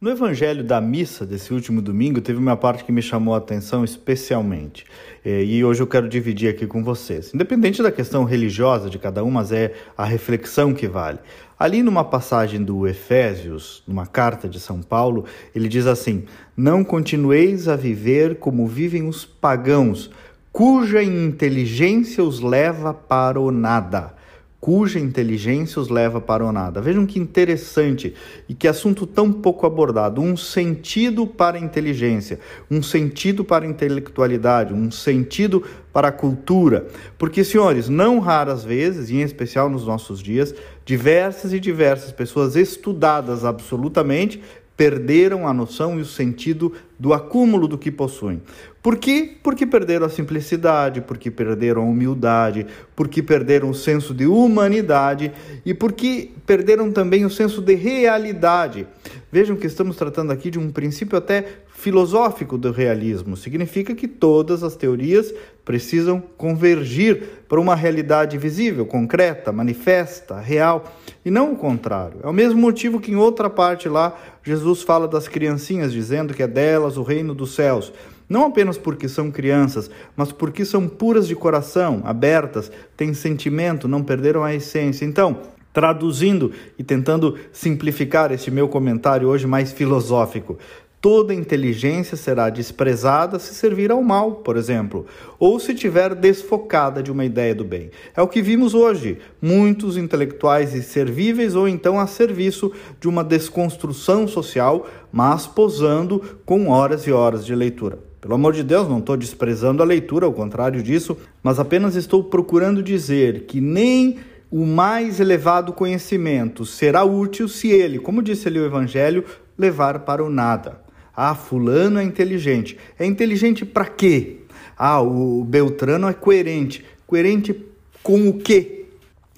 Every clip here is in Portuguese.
No evangelho da missa desse último domingo, teve uma parte que me chamou a atenção especialmente. É, e hoje eu quero dividir aqui com vocês. Independente da questão religiosa de cada um, mas é a reflexão que vale. Ali numa passagem do Efésios, numa carta de São Paulo, ele diz assim: Não continueis a viver como vivem os pagãos, cuja inteligência os leva para o nada cuja inteligência os leva para o nada. Vejam que interessante e que assunto tão pouco abordado. Um sentido para a inteligência, um sentido para a intelectualidade, um sentido para a cultura. Porque, senhores, não raras vezes, e em especial nos nossos dias, diversas e diversas pessoas estudadas absolutamente perderam a noção e o sentido do acúmulo do que possuem. Por quê? Porque perderam a simplicidade, porque perderam a humildade, porque perderam o senso de humanidade e porque perderam também o senso de realidade. Vejam que estamos tratando aqui de um princípio até filosófico do realismo. Significa que todas as teorias precisam convergir para uma realidade visível, concreta, manifesta, real, e não o contrário. É o mesmo motivo que em outra parte lá Jesus fala das criancinhas, dizendo que é delas o reino dos céus. Não apenas porque são crianças, mas porque são puras de coração, abertas, têm sentimento, não perderam a essência. Então, Traduzindo e tentando simplificar este meu comentário hoje mais filosófico, toda inteligência será desprezada se servir ao mal, por exemplo, ou se tiver desfocada de uma ideia do bem. É o que vimos hoje: muitos intelectuais inservíveis ou então a serviço de uma desconstrução social, mas posando com horas e horas de leitura. Pelo amor de Deus, não estou desprezando a leitura, ao contrário disso, mas apenas estou procurando dizer que nem o mais elevado conhecimento será útil se ele, como disse ali o Evangelho, levar para o nada. Ah, Fulano é inteligente. É inteligente para quê? Ah, o Beltrano é coerente. Coerente com o quê?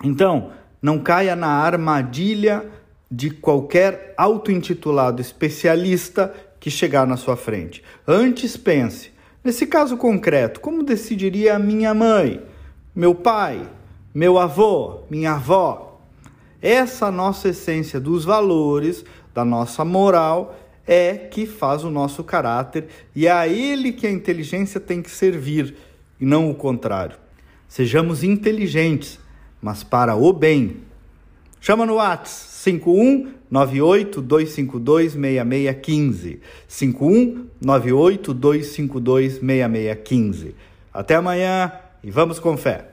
Então, não caia na armadilha de qualquer auto-intitulado especialista que chegar na sua frente. Antes pense, nesse caso concreto, como decidiria minha mãe, meu pai, meu avô, minha avó. Essa nossa essência dos valores, da nossa moral, é que faz o nosso caráter e é a ele que a inteligência tem que servir e não o contrário. Sejamos inteligentes, mas para o bem. Chama no WhatsApp 5198-252-6615. 5198-252-6615. Até amanhã e vamos com fé.